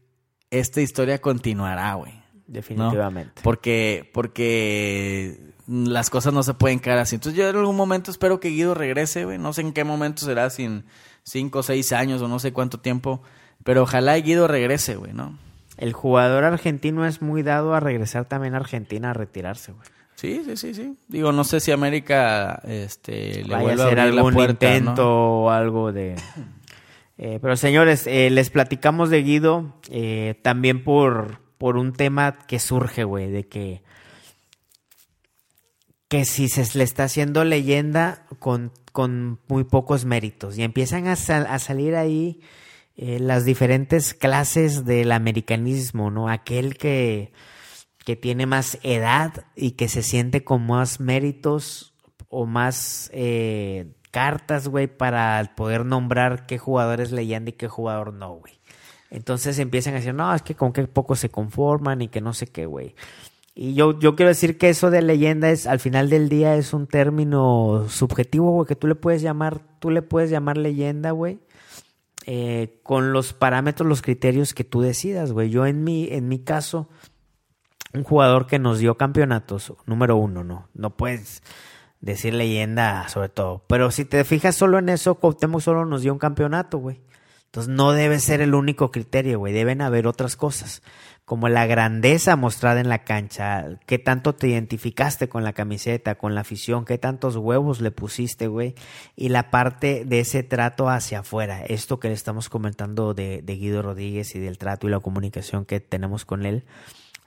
esta historia continuará, güey. ¿no? Definitivamente. Porque, porque las cosas no se pueden quedar así. Entonces yo en algún momento espero que Guido regrese, güey. No sé en qué momento será, si en cinco o seis años o no sé cuánto tiempo. Pero ojalá Guido regrese, güey, ¿no? El jugador argentino es muy dado a regresar también a Argentina a retirarse, güey. Sí, sí, sí, sí. Digo, no sé si América este, le Vaya a hacer algún puerta, ¿no? intento o algo de [clears throat] Eh, pero señores, eh, les platicamos de Guido eh, también por, por un tema que surge, güey, de que que si se le está haciendo leyenda con, con muy pocos méritos y empiezan a, sal- a salir ahí eh, las diferentes clases del americanismo, ¿no? Aquel que, que tiene más edad y que se siente con más méritos o más eh, cartas, güey, para poder nombrar qué jugador es leyenda y qué jugador no, güey. Entonces empiezan a decir, no, es que con qué poco se conforman y que no sé qué, güey. Y yo, yo quiero decir que eso de leyenda es, al final del día, es un término subjetivo, güey, que tú le puedes llamar, tú le puedes llamar leyenda, güey, eh, con los parámetros, los criterios que tú decidas, güey. Yo en mi, en mi caso, un jugador que nos dio campeonatos, número uno, ¿no? No puedes decir leyenda sobre todo. Pero si te fijas solo en eso, Cuauhtémoc solo nos dio un campeonato, güey. Entonces no debe ser el único criterio, güey. Deben haber otras cosas. Como la grandeza mostrada en la cancha, qué tanto te identificaste con la camiseta, con la afición, qué tantos huevos le pusiste, güey. Y la parte de ese trato hacia afuera. Esto que le estamos comentando de, de Guido Rodríguez y del trato y la comunicación que tenemos con él.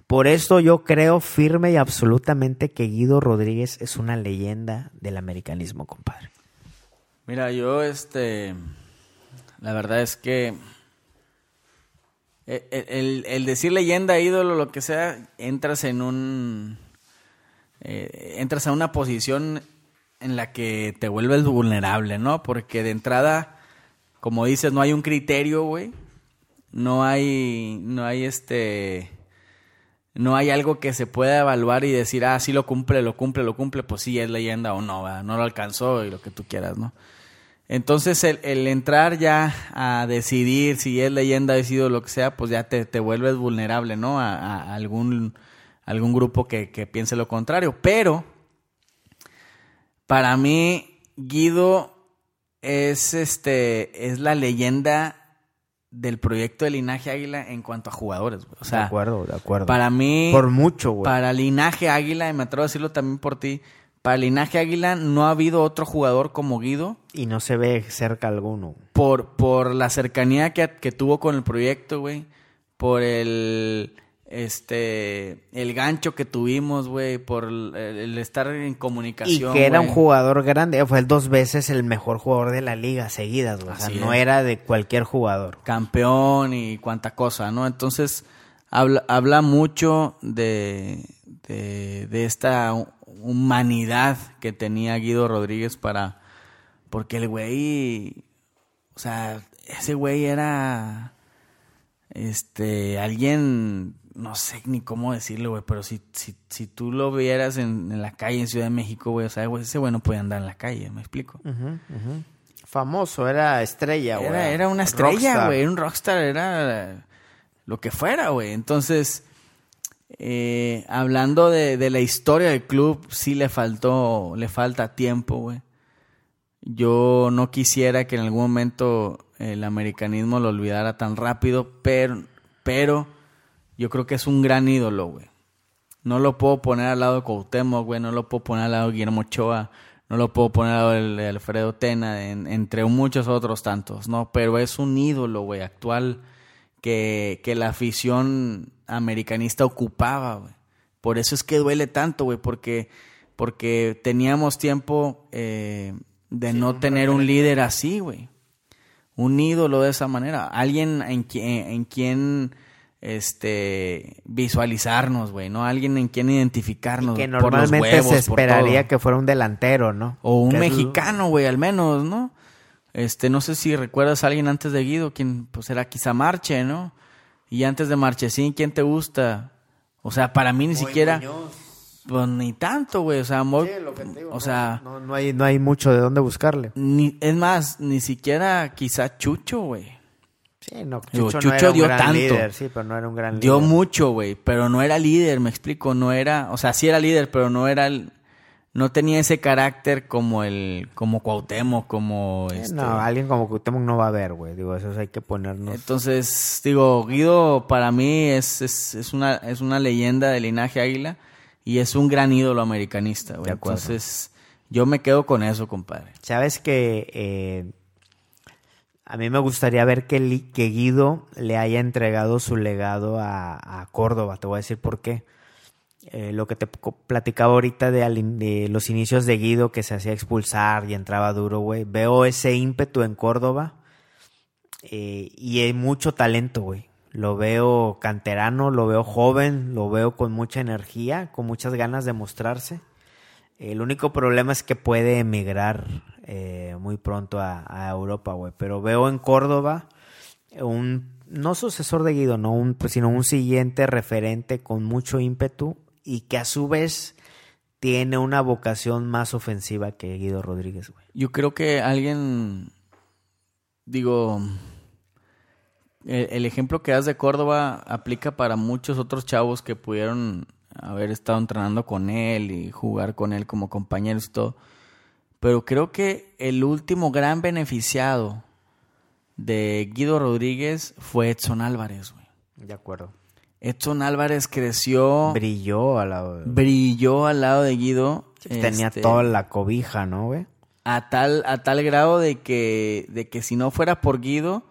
Por esto yo creo firme y absolutamente que Guido Rodríguez es una leyenda del americanismo, compadre. Mira, yo, este. La verdad es que. El, el- el decir leyenda, ídolo, lo que sea, entras en un. eh, entras a una posición en la que te vuelves vulnerable, ¿no? Porque de entrada, como dices, no hay un criterio, güey. No hay. No hay este. No hay algo que se pueda evaluar y decir, ah, sí lo cumple, lo cumple, lo cumple, pues sí es leyenda o no, ¿verdad? no lo alcanzó y lo que tú quieras, ¿no? Entonces el, el entrar ya a decidir si es leyenda, es ídolo, lo que sea, pues ya te, te vuelves vulnerable, ¿no? A, a algún, algún grupo que, que piense lo contrario. Pero, para mí, Guido es este, es la leyenda del proyecto de Linaje Águila en cuanto a jugadores, güey. O sea, de acuerdo, de acuerdo. para mí, Por mucho, güey. para Linaje Águila, y me atrevo a decirlo también por ti, para Linaje Águila no ha habido otro jugador como Guido Y no se ve cerca alguno. por, por la cercanía que, que tuvo con el proyecto, güey. Por el este el gancho que tuvimos, güey, por el, el estar en Y comunicación. que era un jugador grande. Fue dos veces el mejor jugador de la liga seguidas, güey. O sea, no era de cualquier jugador. campeón y cuánta cosa, ¿no? Entonces, habla, habla mucho de, de, de esta humanidad que tenía Guido Rodríguez para... Porque el güey... O sea, ese güey era... Este, alguien... No sé ni cómo decirlo, güey, pero si, si, si tú lo vieras en, en la calle en Ciudad de México, güey, o sea, güey, ese güey no podía andar en la calle, ¿me explico? Famoso, era estrella, güey. Era, era una estrella, güey. Un rockstar, era lo que fuera, güey. Entonces, eh, hablando de, de la historia del club, sí le faltó, le falta tiempo, güey. Yo no quisiera que en algún momento el americanismo lo olvidara tan rápido, pero, pero yo creo que es un gran ídolo, güey. No lo puedo poner al lado de Cuauhtémoc, güey. No lo puedo poner al lado de Guillermo Ochoa. No lo puedo poner al lado de, Alfredo Tena, en- entre muchos otros tantos, ¿no? Pero es un ídolo, güey, actual que, que la afición americanista ocupaba, güey. Por eso es que duele tanto, güey, porque, porque teníamos tiempo eh, de no tener un líder así, güey. Un ídolo de esa manera. Alguien en quien, en quien este, visualizarnos, güey, ¿no? Alguien en quien identificarnos. Que por los normalmente huevos, se esperaría que fuera un delantero, ¿no? O un Que mexicano, güey, al menos, ¿no? Este, no sé si recuerdas a alguien antes de Guido, quien pues era quizá Marche, ¿no? Y antes de Marchesín, ¿quién te gusta? O sea, para mí ni siquiera, pues ni tanto, güey, o sea, Moy- o sea, No, no hay, no hay mucho de dónde buscarle. ni, es más, ni siquiera quizá Chucho, güey. Sí, no, Digo, Chucho, no Chucho era un dio gran tanto. líder, sí, pero no era un gran Dio líder. mucho, güey, pero no era líder, me explico, no era, o sea, sí era líder, pero no era el, no tenía ese carácter como el, como Cuauhtémoc, como Eh, este. No, alguien como Cuauhtémoc no va a haber, güey. Digo, eso hay que ponernos... Entonces, digo, Guido para mí es, es, es una, es una leyenda del linaje águila y es un gran ídolo americanista, güey. De acuerdo. Entonces, yo me quedo con eso, compadre. Sabes que eh, A mí me gustaría ver que, Guido le haya entregado su legado a, Córdoba. Te voy a decir por qué. Eh, lo que te platicaba ahorita de, los inicios de Guido que se hacía expulsar y entraba duro, güey. Veo ese ímpetu en Córdoba eh, y hay mucho talento, güey. Lo veo canterano, lo veo joven, lo veo con mucha energía, con muchas ganas de mostrarse. El único problema es que puede emigrar eh, muy pronto a, Europa, güey. Pero veo en Córdoba un, no sucesor de Guido, no un, pues, sino un siguiente referente con mucho ímpetu y que a su vez tiene una vocación más ofensiva que Guido Rodríguez, güey. Yo creo que alguien, digo, el, ejemplo que das de Córdoba aplica para muchos otros chavos que pudieron haber estado entrenando con él y jugar con él como compañeros y todo. Pero creo que el último gran beneficiado de Guido Rodríguez fue Edson Álvarez, güey. De acuerdo. Edson Álvarez creció. Brilló al lado de... Brilló al lado de Guido. Tenía este, toda la cobija, ¿no, güey? A tal, a tal grado de que, de que si no fuera por Guido,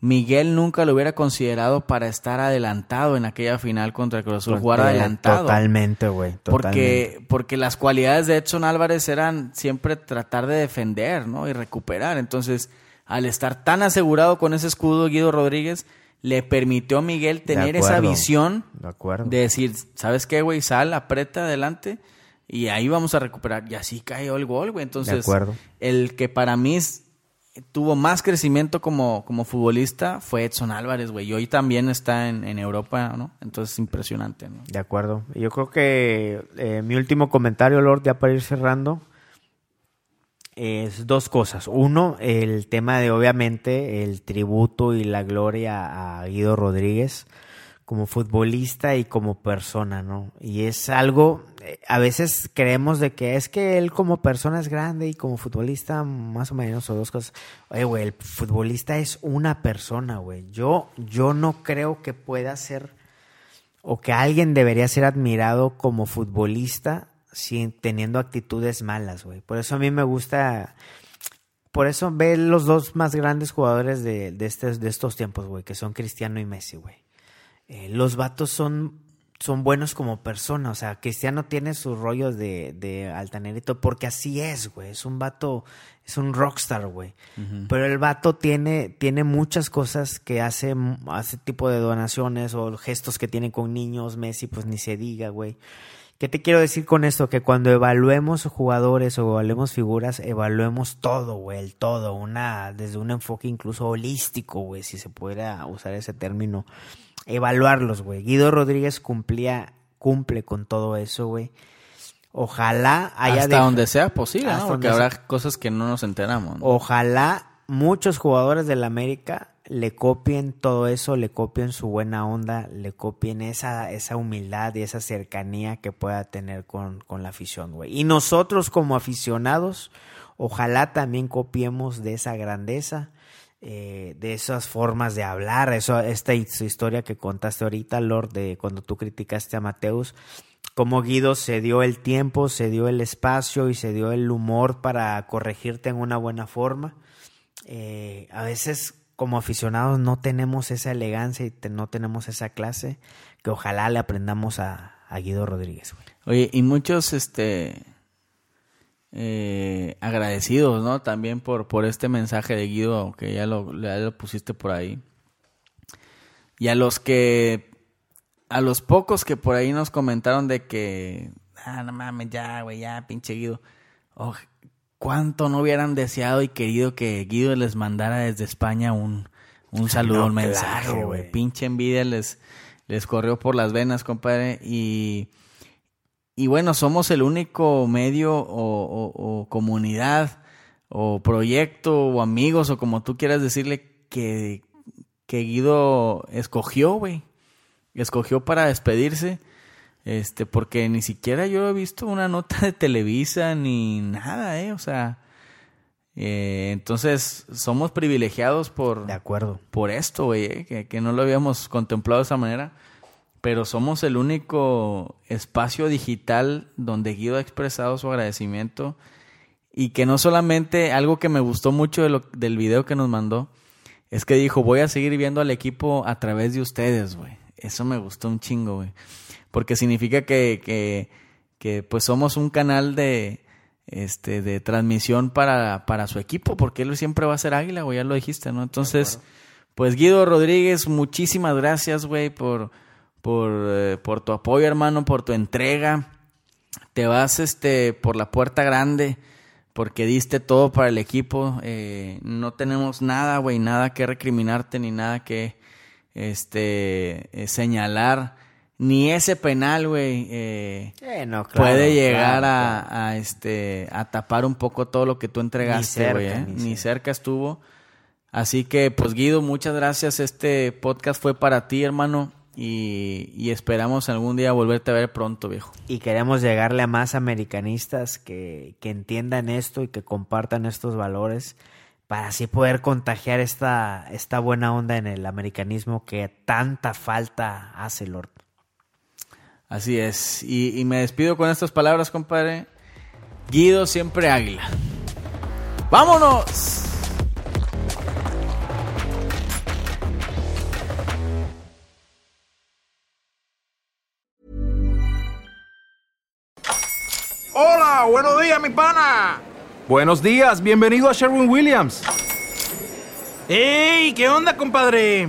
Miguel nunca lo hubiera considerado para estar adelantado en aquella final contra el Cruz Azul, jugar adelantado. Totalmente, güey. Porque, porque las cualidades de Edson Álvarez eran siempre tratar de defender, ¿no? Y recuperar. Entonces, al estar tan asegurado con ese escudo, Guido Rodríguez le permitió a Miguel tener esa visión de, acuerdo. de decir, ¿sabes qué, güey? Sal, aprieta adelante y ahí vamos a recuperar. Y así cayó el gol, güey. Entonces, el que para mí tuvo más crecimiento como, como futbolista fue Edson Álvarez, güey. Y hoy también está en, Europa, ¿no? Entonces, impresionante, ¿no? De acuerdo. Yo creo que eh, mi último comentario, Lord, ya para ir cerrando, es dos cosas. Uno, el tema de, obviamente, el tributo y la gloria a Guido Rodríguez como futbolista y como persona, ¿no? Y es algo, eh, a veces creemos de que es que él como persona es grande y como futbolista más o menos o dos cosas. Oye, güey, el futbolista es una persona, güey. Yo, yo no creo que pueda ser o que alguien debería ser admirado como futbolista sin teniendo actitudes malas, güey. Por eso a mí me gusta por eso ve los dos más grandes jugadores de, de, de estos tiempos, güey, que son Cristiano y Messi, güey. Eh, los vatos son, son buenos como personas. O sea, Cristiano tiene sus rollos de, de altanerito porque así es, güey. Es un vato, es un rockstar, güey. Pero el vato tiene, tiene muchas cosas que hace, hace tipo de donaciones o gestos que tiene con niños. Messi, pues ni se diga, güey. ¿Qué te quiero decir con esto? Que cuando evaluemos jugadores o evaluemos figuras, evaluemos todo, güey, el todo, una, desde un enfoque incluso holístico, güey, si se pudiera usar ese término evaluarlos, güey. Guido Rodríguez cumplía, cumple con todo eso, güey. Ojalá haya... Hasta donde sea posible, ¿no? Porque habrá cosas que no nos enteramos. Ojalá muchos jugadores del América le copien todo eso, le copien su buena onda, le copien esa, esa humildad y esa cercanía que pueda tener con, con la afición, güey. Y nosotros como aficionados, ojalá también copiemos de esa grandeza eh, de esas formas de hablar, eso, esta historia que contaste ahorita, Lord, de cuando tú criticaste a Mateus, como Guido se dio el tiempo, se dio el espacio y se dio el humor para corregirte en una buena forma. Eh, a veces como aficionados no tenemos esa elegancia y no tenemos esa clase que ojalá le aprendamos a, Guido Rodríguez. Oye, y muchos, este, eh, agradecidos, ¿no? También por, por este mensaje de Guido, que ya lo, lo pusiste por ahí. Y a los que, a los pocos que por ahí nos comentaron de que, ah, no mames, ya, güey, ya, pinche Guido. Oh, cuánto no hubieran deseado y querido que Guido les mandara desde España un, un saludo, un mensaje, güey. Pinche envidia les, les corrió por las venas, compadre. Y y bueno, somos el único medio o, comunidad o proyecto o amigos o como tú quieras decirle que, que Guido escogió, güey. Escogió para despedirse. Este, porque ni siquiera yo he visto una nota de Televisa ni nada, eh. O sea, eh, entonces somos privilegiados por... De acuerdo. Por esto, güey, eh, que, que no lo habíamos contemplado de esa manera pero somos el único espacio digital donde Guido ha expresado su agradecimiento y que no solamente algo que me gustó mucho de lo, del video que nos mandó es que dijo, voy a seguir viendo al equipo a través de ustedes, güey. Eso me gustó un chingo, güey. Porque significa que, que, que pues somos un canal de, este, de transmisión para, para su equipo, porque él siempre va a ser águila, güey, ya lo dijiste, ¿no? Entonces, pues Guido Rodríguez, muchísimas gracias, güey, por, por, eh, por tu apoyo, hermano, por tu entrega. Te vas este, por la puerta grande porque diste todo para el equipo. Eh, no tenemos nada, güey, nada que recriminarte ni nada que este, eh, señalar. Ni ese penal, güey, eh, puede llegar a, este, a tapar un poco todo lo que tú entregaste, güey. Ni, ni cerca estuvo. Así que, pues Guido, muchas gracias. Este podcast fue para ti, hermano. Y, esperamos algún día volverte a ver pronto, viejo. Y queremos llegarle a más americanistas que, que entiendan esto y que compartan estos valores para así poder contagiar esta, esta buena onda en el americanismo que tanta falta hace, Lord. Así es. Y, y me despido con estas palabras, compadre. Guido siempre águila. ¡Vámonos! Hola, buenos días, mi pana. Buenos días, bienvenido a Sherwin Williams. ¡Ey! ¿Qué onda, compadre?